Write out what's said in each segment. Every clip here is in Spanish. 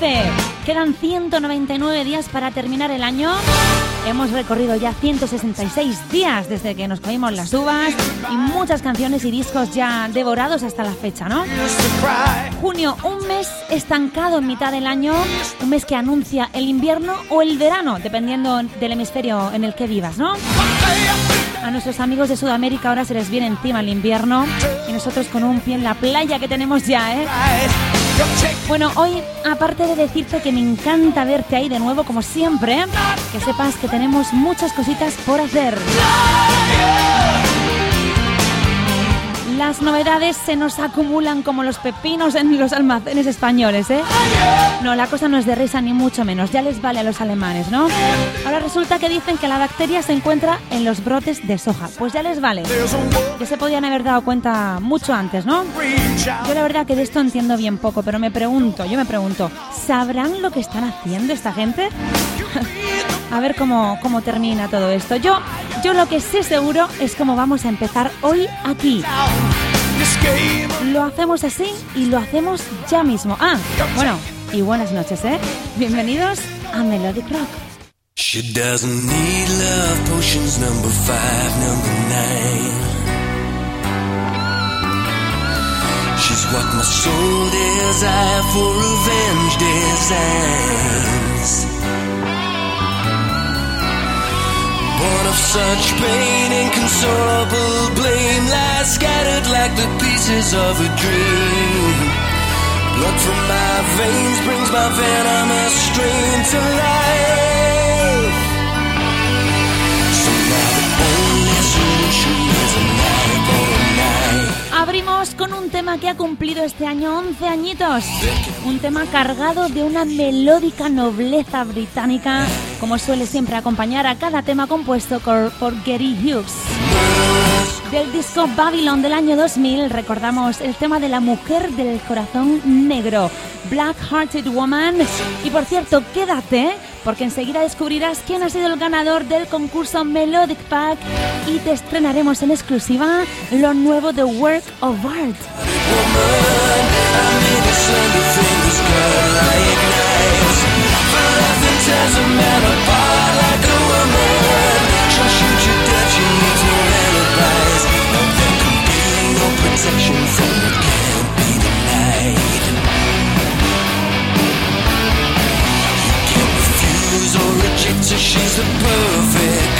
2011. Quedan 199 días para terminar el año. Hemos recorrido ya 166 días desde que nos comimos las uvas y muchas canciones y discos ya devorados hasta la fecha, ¿no? Junio, un mes estancado en mitad del año, un mes que anuncia el invierno o el verano, dependiendo del hemisferio en el que vivas, ¿no? A nuestros amigos de Sudamérica ahora se les viene encima el invierno y nosotros con un pie en la playa que tenemos ya, ¿eh? Bueno, hoy, aparte de decirte que me encanta verte ahí de nuevo, como siempre, que sepas que tenemos muchas cositas por hacer. Las novedades se nos acumulan como los pepinos en los almacenes españoles, ¿eh? No, la cosa no es de risa ni mucho menos, ya les vale a los alemanes, ¿no? Ahora resulta que dicen que la bacteria se encuentra en los brotes de soja, pues ya les vale. Ya se podían haber dado cuenta mucho antes, ¿no? Yo la verdad que de esto entiendo bien poco, pero me pregunto, yo me pregunto, ¿sabrán lo que están haciendo esta gente? A ver cómo, cómo termina todo esto. Yo, yo lo que sé seguro es cómo vamos a empezar hoy aquí. Lo hacemos así y lo hacemos ya mismo. Ah, bueno, y buenas noches, ¿eh? Bienvenidos a Melodic Rock. She doesn't need love potions number five, number nine. She's what my soul desire for revenge designs. Born of such pain, inconsolable blame lies scattered like the pieces of a dream. Blood from my veins brings my venomous strain to life. So now the only solution is a night. Abrimos con un tema que ha cumplido este año 11 añitos. Un tema cargado de una melódica nobleza británica, como suele siempre acompañar a cada tema compuesto por, Gary Hughes. Del disco Babylon del año 2000 recordamos el tema de la mujer del corazón negro, Black Hearted Woman. Y por cierto, quédate, porque enseguida descubrirás quién ha sido el ganador del concurso Melodic Pack y te estrenaremos en exclusiva lo nuevo de Work of Art. She's a perfect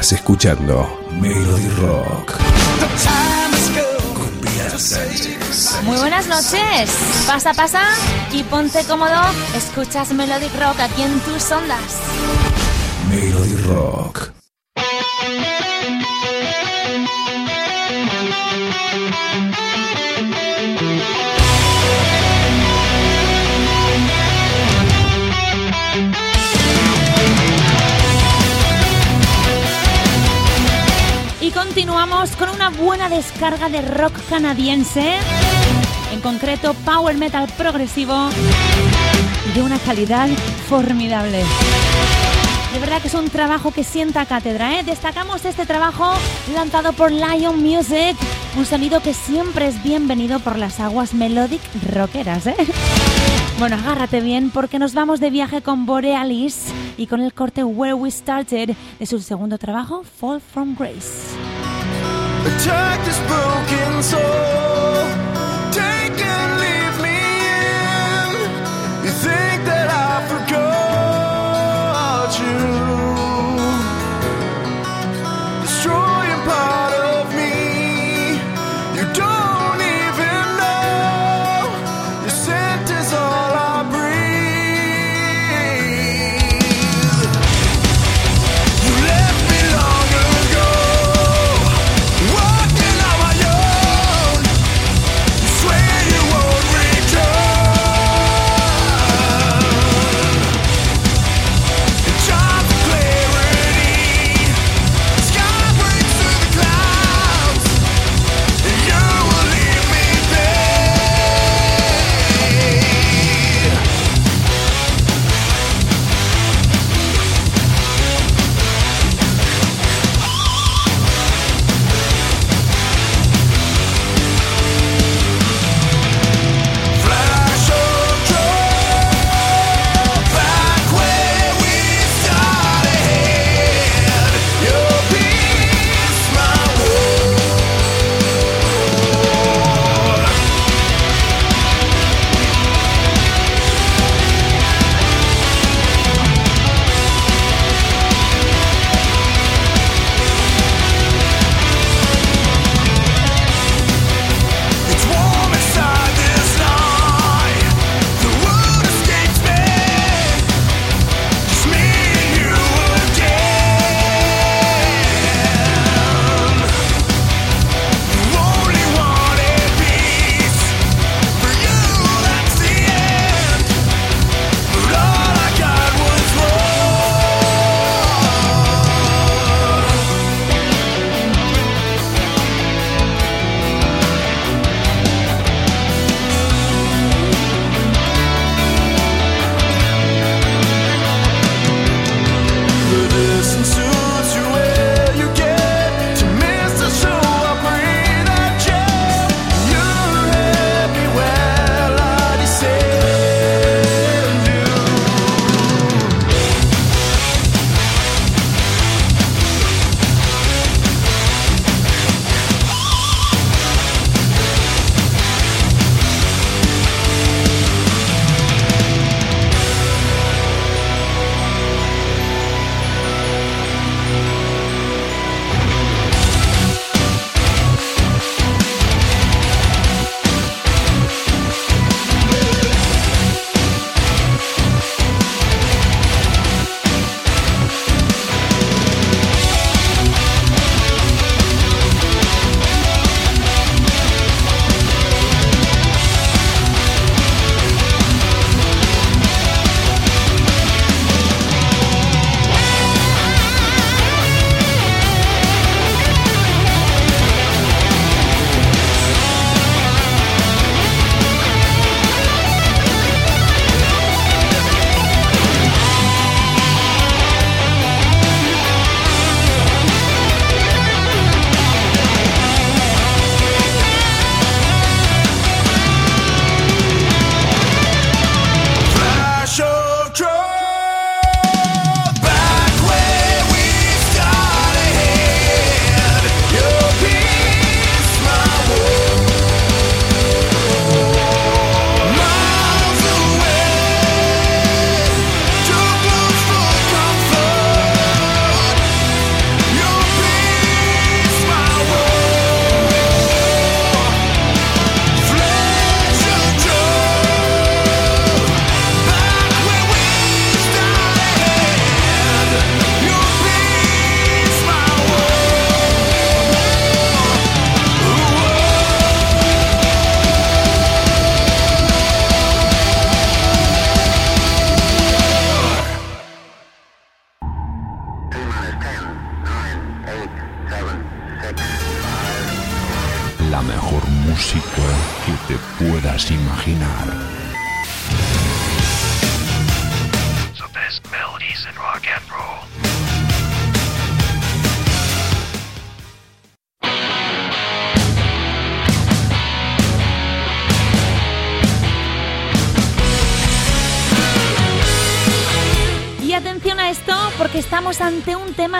Estás escuchando Melody Rock. Muy buenas noches. Pasa, pasa y ponte cómodo. Escuchas Melodic Rock aquí en tus ondas. Melody Rock. Descarga de rock canadiense, en concreto power metal progresivo de una calidad formidable. De verdad que es un trabajo que sienta cátedra. ¿eh? Destacamos este trabajo lanzado por Lion Music, un sonido que siempre es bienvenido por las aguas melodic rockeras. ¿eh? Bueno, agárrate bien porque nos vamos de viaje con Borealis y con el corte Where We Started de su segundo trabajo, Fall from Grace. Attack this broken soul.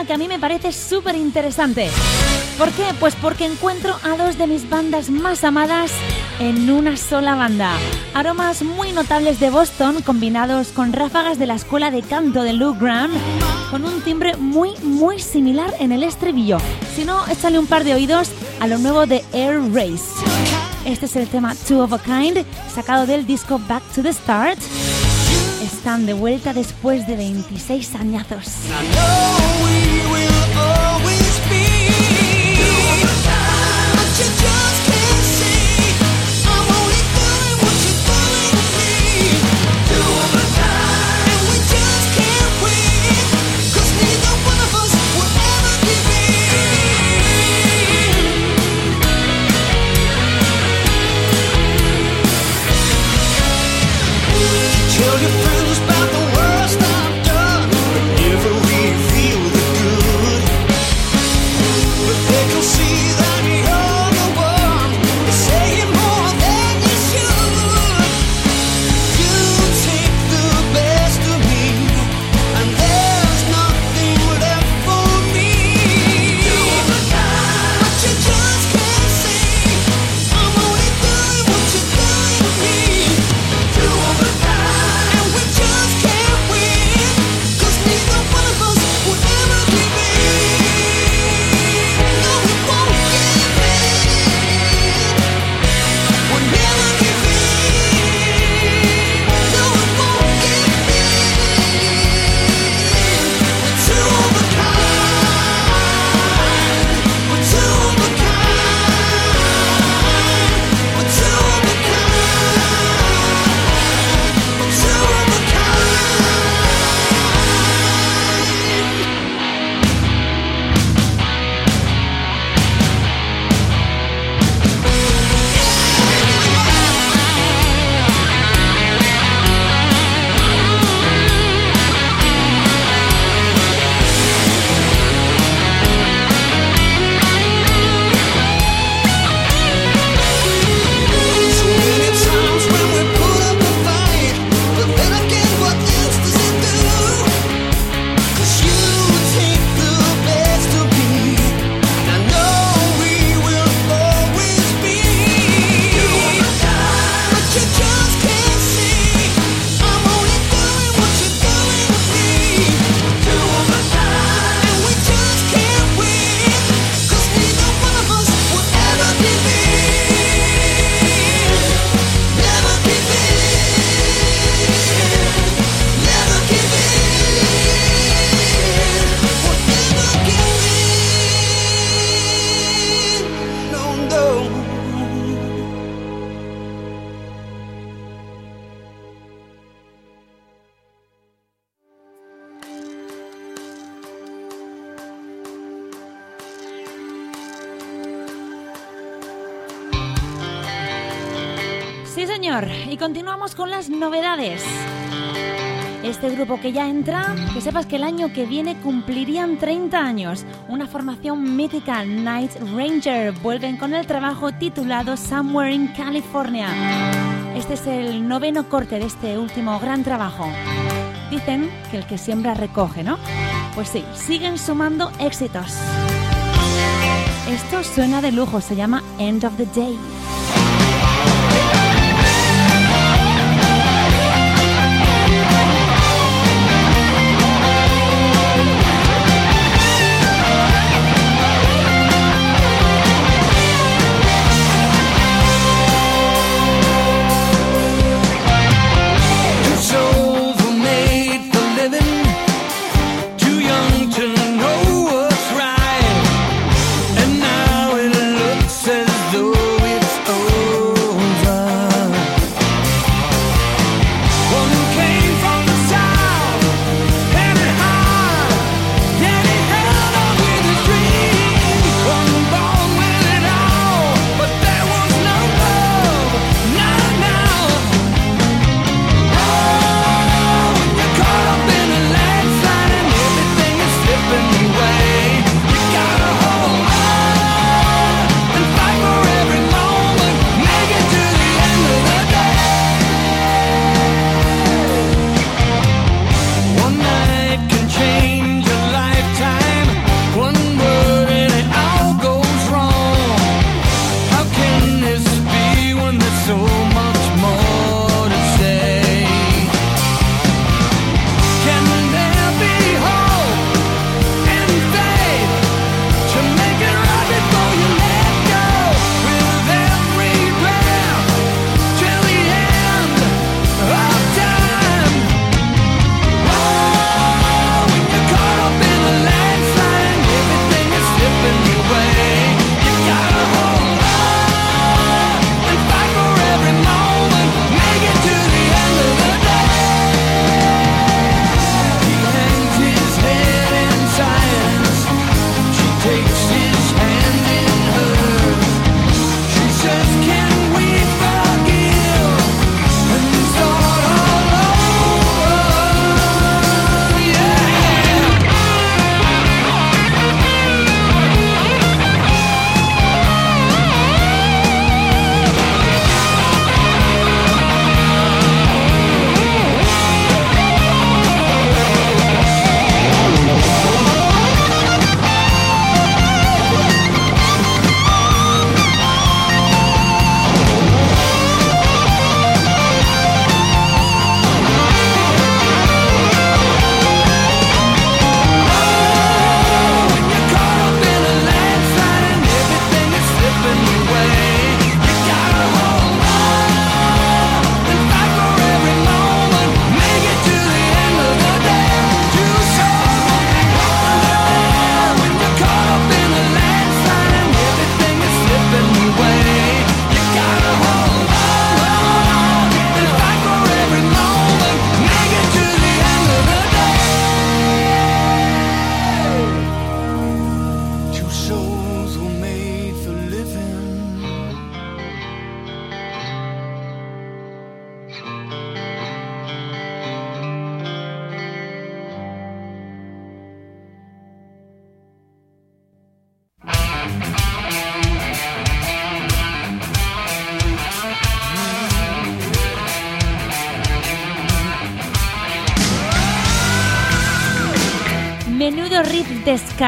Que a mí me parece súper interesante. ¿Por qué? Pues porque encuentro a dos de mis bandas más amadas en una sola banda. Aromas muy notables de Boston combinados con ráfagas de la escuela de canto de Lou Graham con un timbre muy muy similar en el estribillo. Si no, échale un par de oídos a lo nuevo de Air Race. Este es el tema Two of a Kind, sacado del disco Back to the Start. Están de vuelta después de 26 añazos. Con las novedades. Este grupo que ya entra, que sepas que el año que viene cumplirían 30 años. Una formación mítica, Night Ranger, vuelven con el trabajo titulado Somewhere in California. Este es el noveno corte de este último gran trabajo. Dicen que el que siembra recoge, ¿no? Pues sí, siguen sumando éxitos. Esto suena de lujo, se llama End of the Day.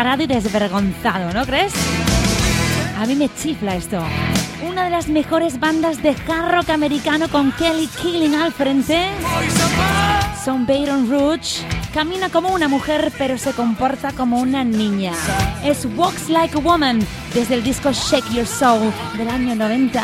Descarado y desvergonzado, ¿no crees? A mí me chifla esto. Una de las mejores bandas de hard rock americano con Kelly Killing al frente. Son Baton Rouge. Camina como una mujer, pero se comporta como una niña. Es Walks Like a Woman desde el disco Shake Your Soul del año 90.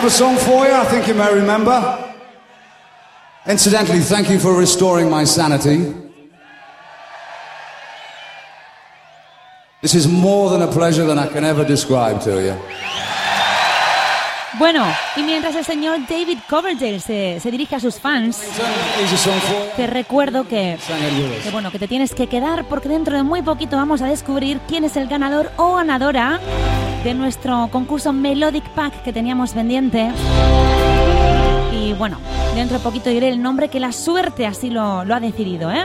Have a song for you, I think you may remember. Incidentally, thank you for restoring my sanity. This is more than a pleasure than I can ever describe to you. Bueno, y mientras el señor David Coverdale se, se dirige a sus fans, te recuerdo que, que, bueno, que te tienes que quedar porque dentro de muy poquito vamos a descubrir quién es el ganador o ganadora de nuestro concurso Melodic Pack que teníamos pendiente. Y bueno, dentro de poquito diré el nombre que la suerte así lo, ha decidido, ¿eh?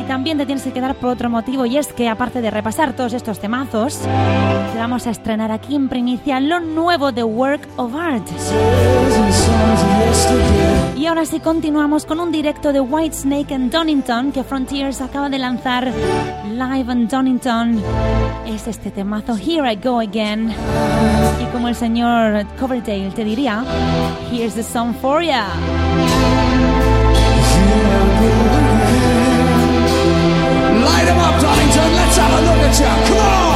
Y también te tienes que quedar por otro motivo y es que aparte de repasar todos estos temazos, te vamos a estrenar aquí en primicia lo nuevo de Work of Art. Y ahora sí continuamos con un directo de Whitesnake en Donington que Frontiers acaba de lanzar live en Donington. Es este temazo Here I Go Again. Y como el señor Coverdale te diría, Here's the song for ya. Light 'em up, Donington. Let's have a look at you. Come on.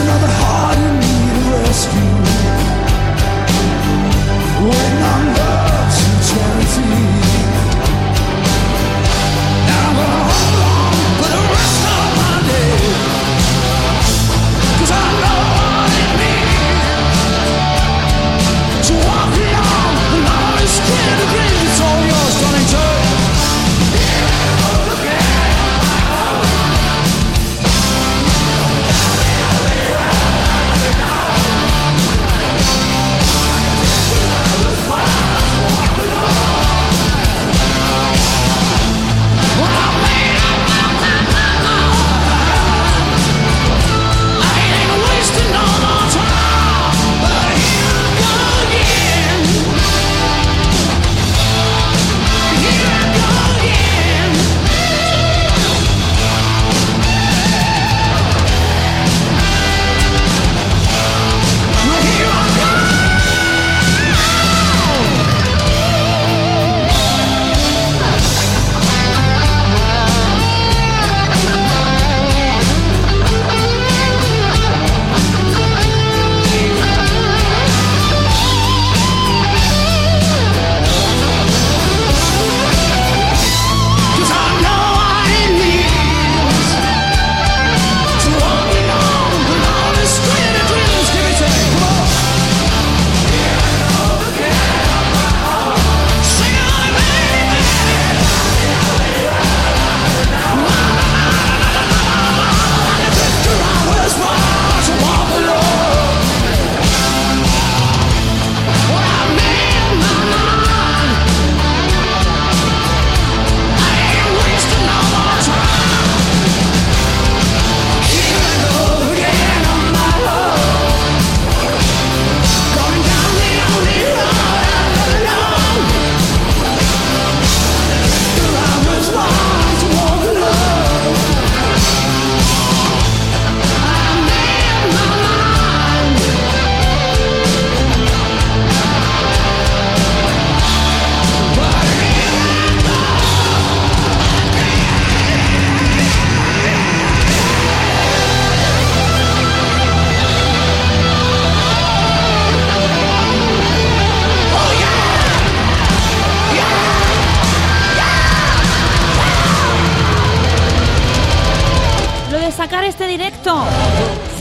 another heart.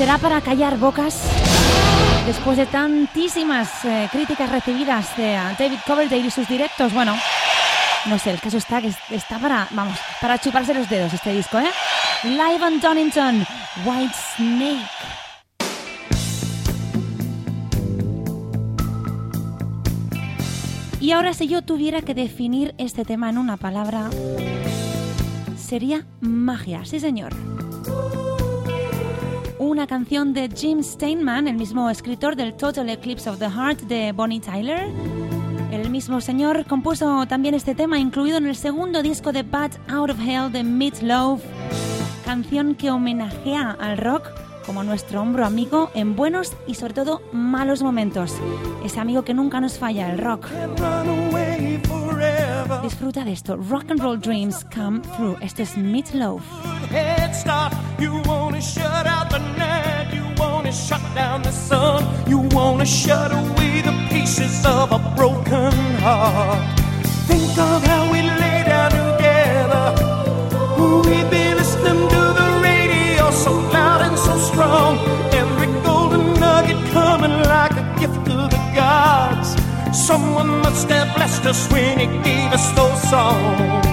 ¿Será para callar bocas? Después de tantísimas eh, críticas recibidas de a David Coverdale y sus directos, bueno, no sé, el caso está que es- está para, vamos, para chuparse los dedos este disco, ¿eh? Live on Donington, White Snake. Y ahora si yo tuviera que definir este tema en una palabra, sería magia, sí señor. Una canción de Jim Steinman, el mismo escritor del Total Eclipse of the Heart de Bonnie Tyler. El mismo señor compuso también este tema incluido en el segundo disco de Bad Out of Hell de Meat Loaf, canción que homenajea al rock como nuestro hombro amigo en buenos y sobre todo malos momentos. Ese amigo que nunca nos falla, el rock. Run away forever. Disfruta de esto. Rock and Roll Dreams Come Through. Este es Meat Loaf. head start. You wanna shut out the night, you wanna shut down the sun, you wanna shut away the pieces of a broken heart. Think of how we lay down together. We've been listening to the radio so loud and so strong. Every golden nugget coming like a gift to the gods. Someone must have blessed us when he gave us those songs.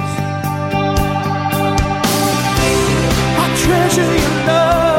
I treasure your love.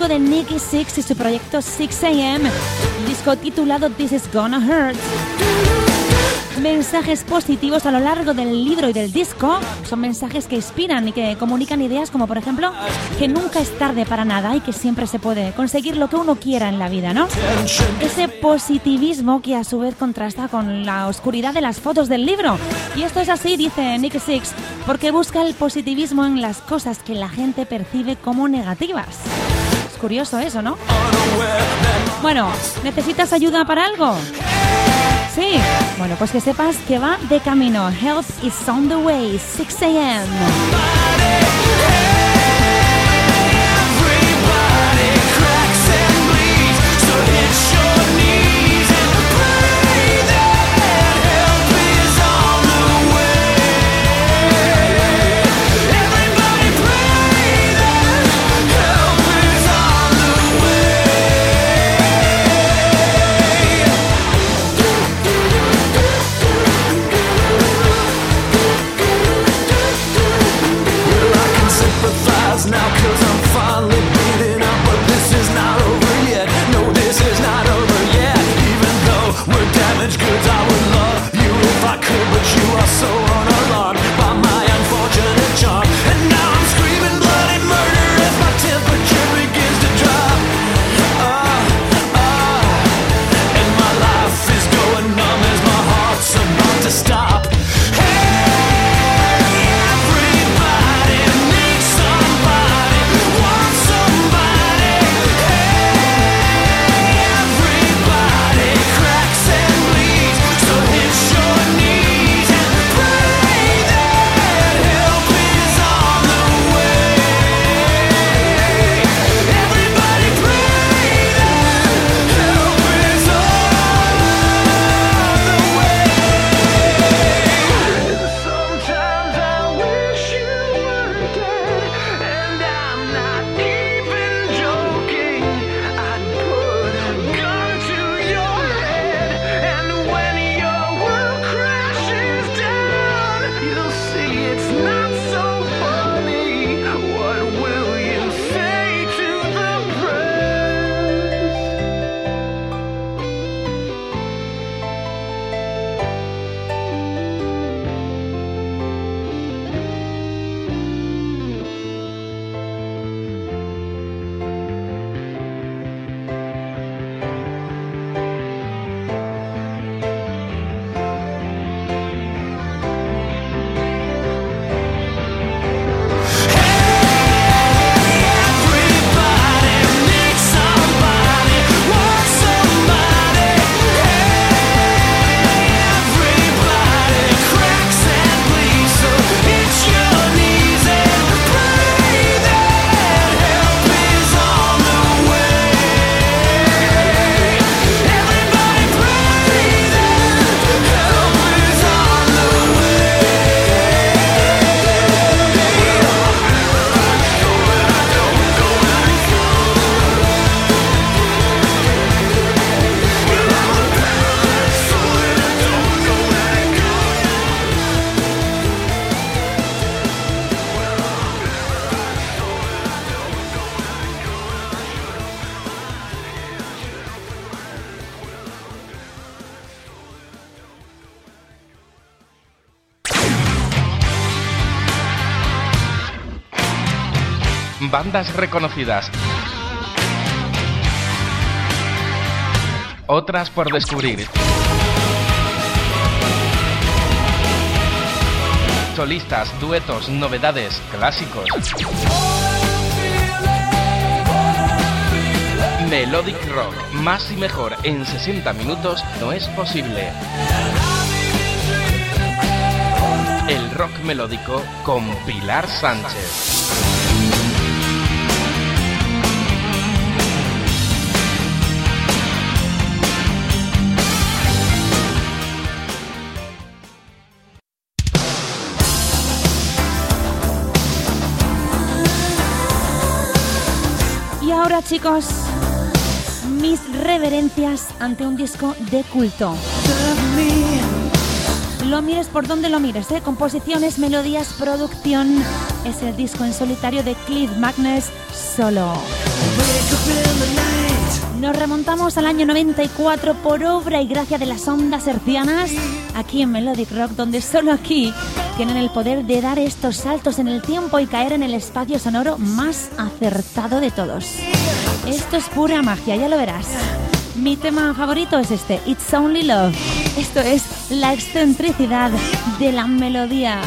Disco de Nicky Six y su proyecto 6am, un disco titulado This Is Gonna Hurt mensajes positivos a lo largo del libro y del disco. Son mensajes que inspiran y que comunican ideas como por ejemplo que nunca es tarde para nada y que siempre se puede conseguir lo que uno quiera en la vida, ¿no? Ese positivismo que a su vez contrasta con la oscuridad de las fotos del libro. Y esto es así, dice Nick Six, porque busca el positivismo en las cosas que la gente percibe como negativas. Curioso eso, ¿no? Bueno, ¿necesitas ayuda para algo? Sí, bueno, pues que sepas que va de camino. Health is on the way, 6 a.m. bandas reconocidas. Otras por descubrir. Solistas, duetos, novedades, clásicos. Melodic Rock, más y mejor en 60 minutos no es posible. El rock melódico con Pilar Sánchez. Chicos, mis reverencias ante un disco de culto. Lo mires por donde lo mires, ¿eh? composiciones, melodías, producción, es el disco en solitario de Cliff Magnus Solo. Nos remontamos al año 94 por obra y gracia de las ondas hercianas, aquí en Melodic Rock, donde solo aquí tienen el poder de dar estos saltos en el tiempo y caer en el espacio sonoro más acertado de todos. Esto es pura magia, ya lo verás. Mi tema favorito es este, It's Only Love. Esto es la excentricidad de la melodía.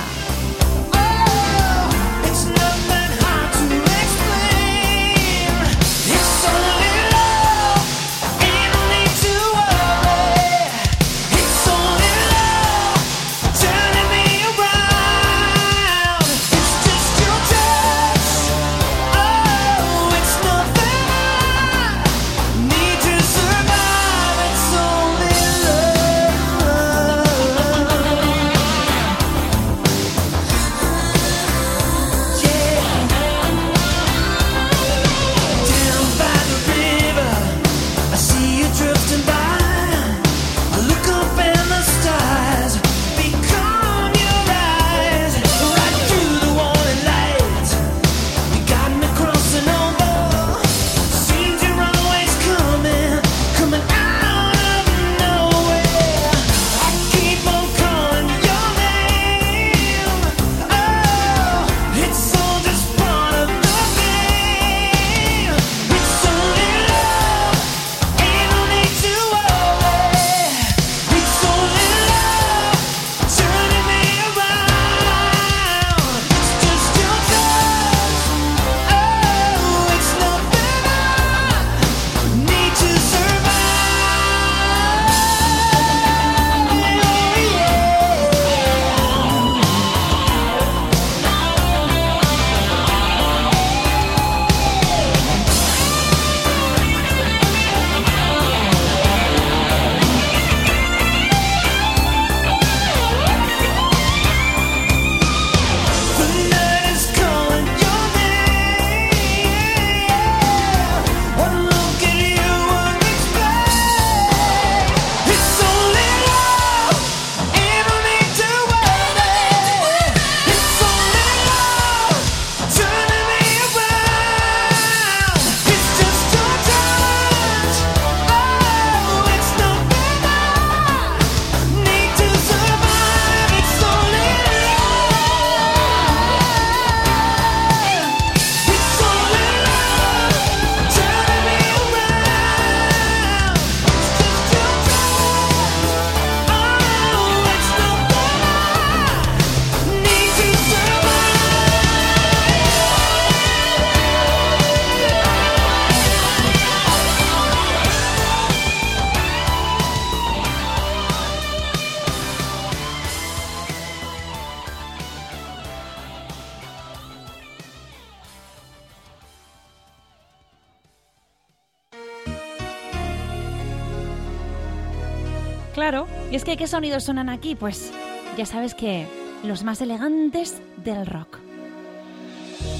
¿Qué sonidos suenan aquí? Pues ya sabes que los más elegantes del rock.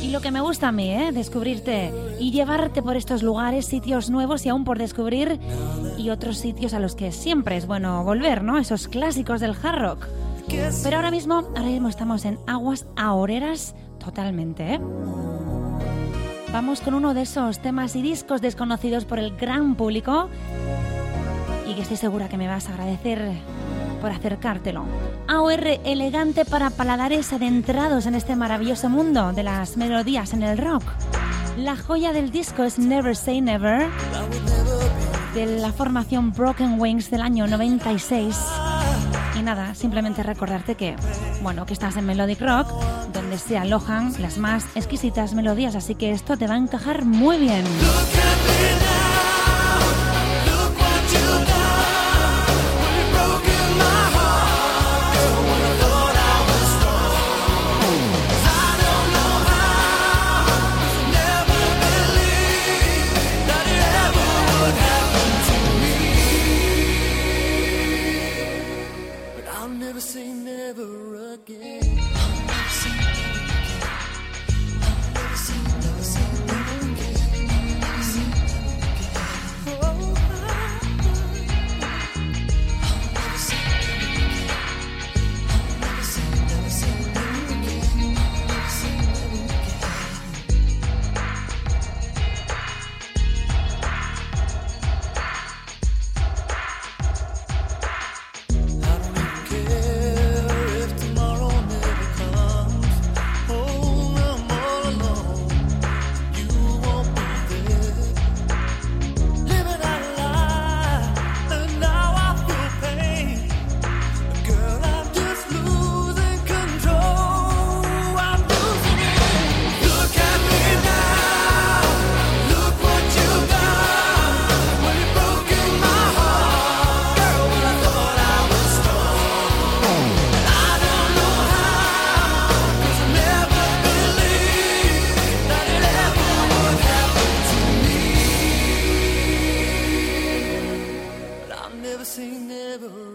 Y lo que me gusta a mí, ¿eh? Descubrirte y llevarte por estos lugares, sitios nuevos y aún por descubrir, y otros sitios a los que siempre es bueno volver, ¿no? Esos clásicos del hard rock. Pero ahora mismo, ahora mismo estamos en aguas ahoreras totalmente, ¿eh? Vamos con uno de esos temas y discos desconocidos por el gran público y que estoy segura que me vas a agradecer por acercártelo. AOR elegante para paladares adentrados en este maravilloso mundo de las melodías en el rock. La joya del disco es Never Say Never, de la formación Broken Wings del año 96. Y nada, simplemente recordarte que, bueno, que estás en Melodic Rock, donde se alojan las más exquisitas melodías, así que esto te va a encajar muy bien. never say never.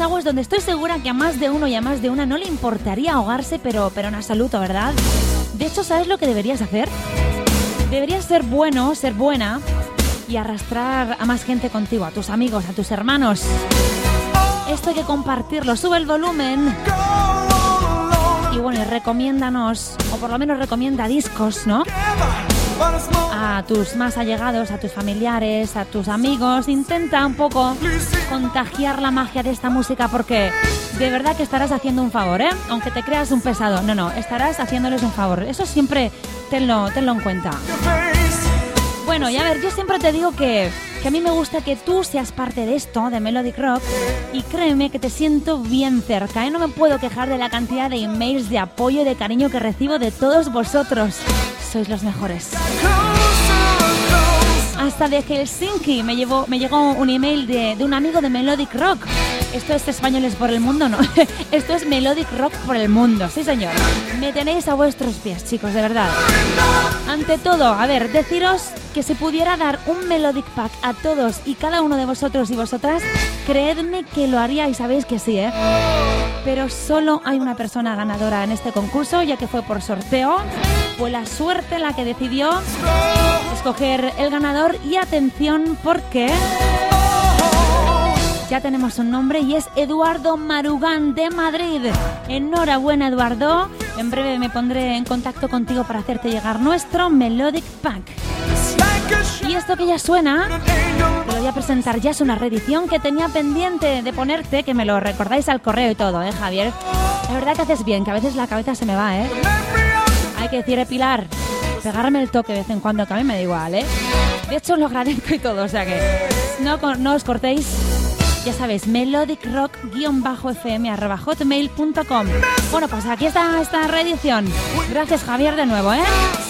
Aguas donde estoy segura que a más de uno y a más de una no le importaría ahogarse, pero, pero en absoluto, ¿verdad? De hecho, ¿sabes lo que deberías hacer? Deberías ser bueno, ser buena y arrastrar a más gente contigo, a tus amigos, a tus hermanos. Esto hay que compartirlo, sube el volumen. Y bueno, recomiéndanos, o por lo menos recomienda discos, ¿no? A tus más allegados, a tus familiares, a tus amigos. Intenta un poco contagiar la magia de esta música porque de verdad que estarás haciendo un favor, ¿eh? Aunque te creas un pesado. No, no, estarás haciéndoles un favor. Eso siempre tenlo, tenlo en cuenta. Bueno, y a ver, yo siempre te digo que, que a mí me gusta que tú seas parte de esto, de Melodic Rock, y créeme que te siento bien cerca, ¿eh? No me puedo quejar de la cantidad de emails de apoyo y de cariño que recibo de todos vosotros. Sois los mejores. Hasta de Helsinki me, llevó, me llegó un email de, de un amigo de Melodic Rock. Esto es Españoles por el Mundo, ¿no? Esto es Melodic Rock por el Mundo, sí señor. Me tenéis a vuestros pies, chicos, de verdad. Ante todo, a ver, deciros que si pudiera dar un Melodic Pack a todos y cada uno de vosotros y vosotras, creedme que lo haría y sabéis que sí, ¿eh? Pero solo hay una persona ganadora en este concurso, ya que fue por sorteo. Fue la suerte la que decidió escoger el ganador y atención porque ya tenemos un nombre y es Eduardo Marugán de Madrid. Enhorabuena Eduardo. En breve me pondré en contacto contigo para hacerte llegar nuestro Melodic Pack. Y esto que ya suena, te lo voy a presentar ya es una reedición que tenía pendiente de ponerte, que me lo recordáis al correo y todo, ¿eh, Javier? La verdad que haces bien, que a veces la cabeza se me va, ¿eh? Hay que decir, Pilar, pegarme el toque de vez en cuando, que a mí me da igual, ¿eh? De hecho, lo agradezco y todo, o sea que no, no os cortéis. Ya sabéis, melodic-rock-fm.hotmail.com Bueno, pues aquí está esta reedición. Gracias, Javier, de nuevo, ¿eh?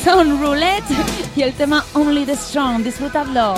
Son Roulette y el tema Only the Strong. Disfrutadlo.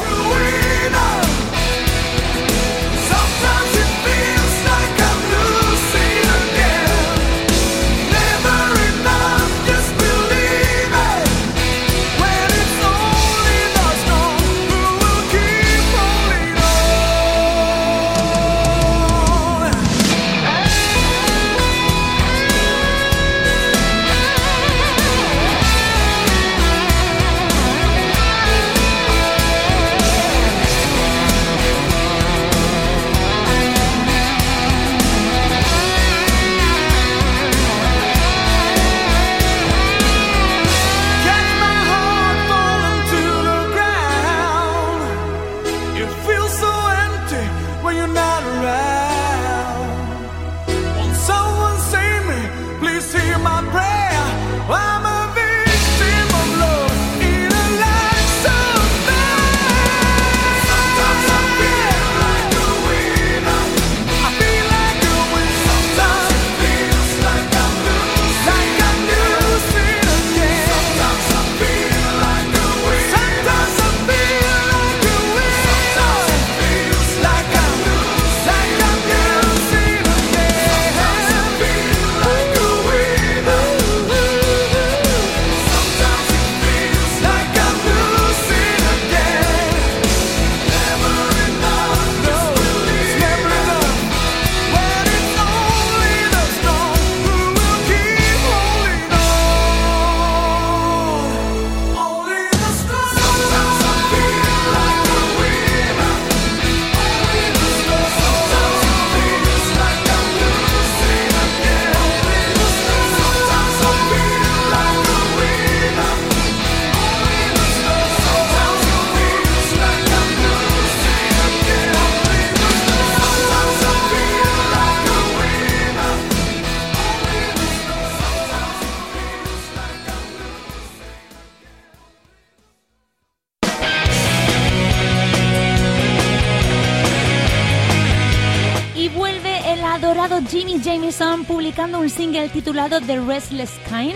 Single titulado The Restless Kind.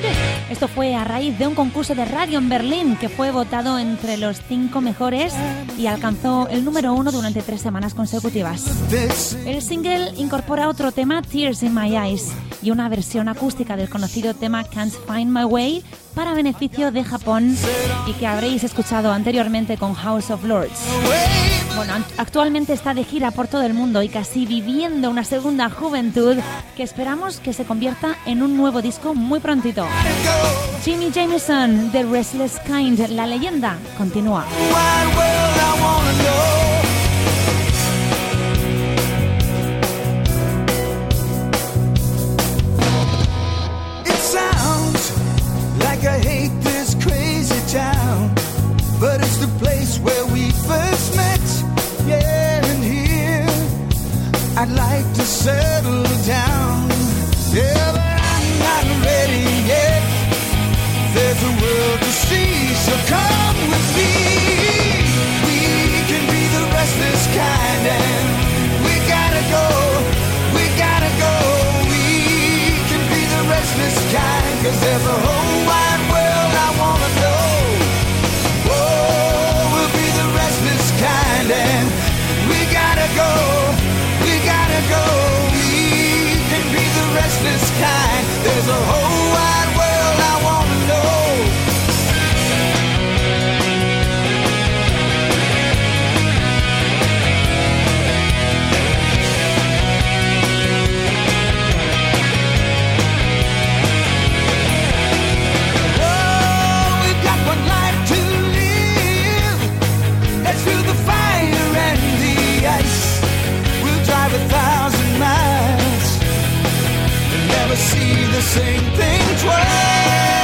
Esto fue a raíz de un concurso de radio en Berlín que fue votado entre los cinco mejores y alcanzó el número uno durante tres semanas consecutivas. El single incorpora otro tema, Tears in My Eyes, y una versión acústica del conocido tema Can't Find My Way para beneficio de Japón y que habréis escuchado anteriormente con House of Lords. Bueno, actualmente está de gira por todo el mundo y casi viviendo una segunda juventud que esperamos que se convierta en un nuevo disco muy prontito. Jimmy Jameson, The Restless Kind, la leyenda continúa. I'd like to settle down. Yeah, but I'm not ready yet. There's a world to see, so come with me. We can be the restless kind, and we gotta go. We gotta go. We can be the restless kind, cause there's a whole wide the same thing twice.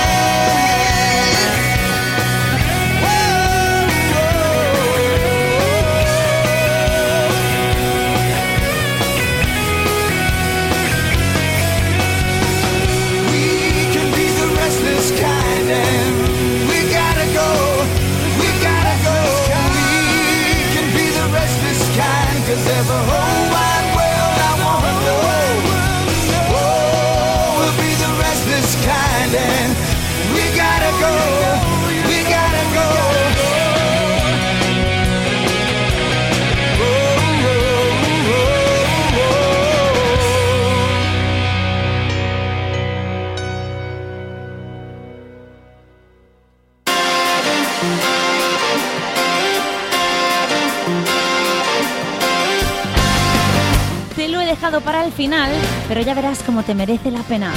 Pero ya verás cómo te merece la pena.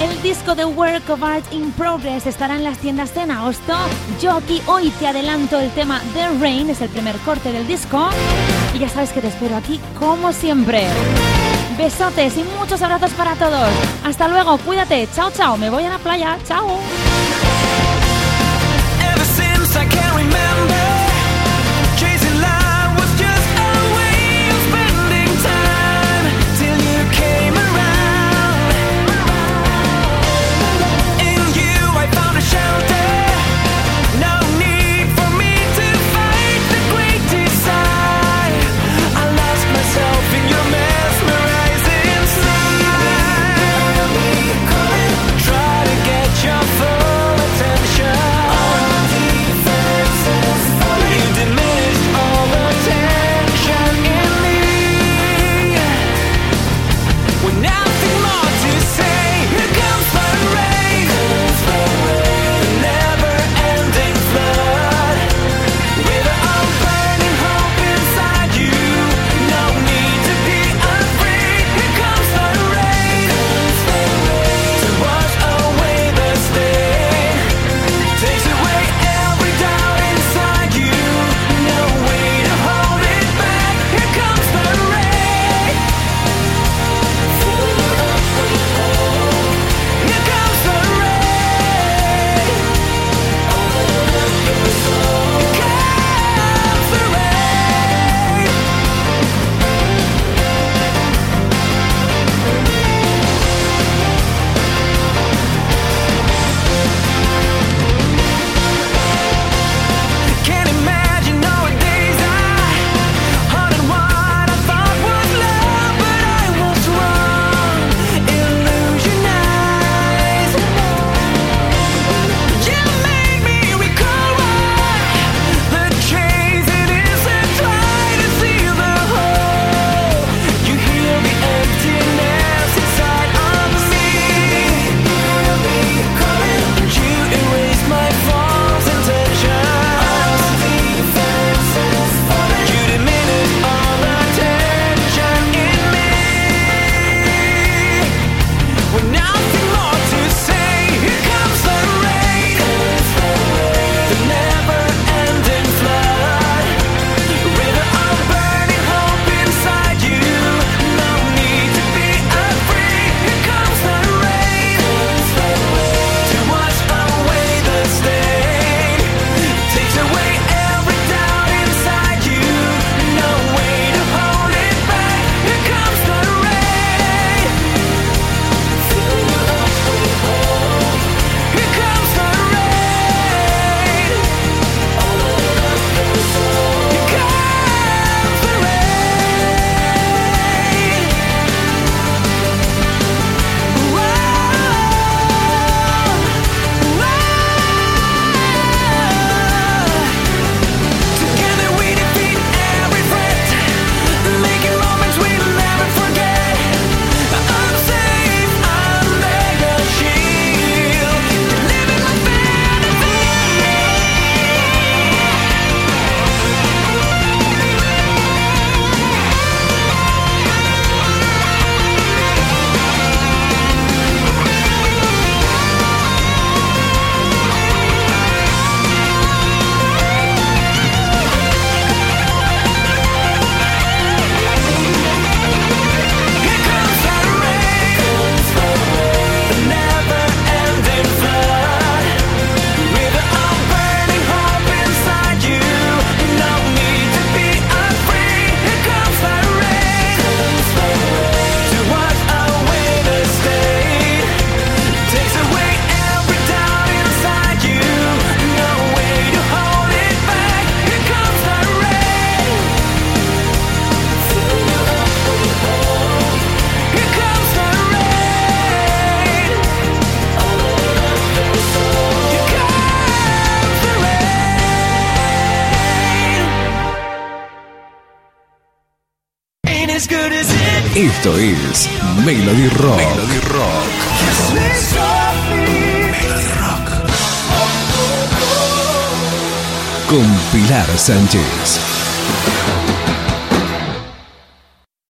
El disco de Work of Art in Progress estará en las tiendas en agosto. Yo aquí hoy te adelanto el tema The Rain, es el primer corte del disco. Y ya sabes que te espero aquí como siempre. Besotes y muchos abrazos para todos. Hasta luego, cuídate. Chao, chao. Me voy a la playa. Chao. Esto es Melody Rock. Melody Rock. Con Pilar Sánchez.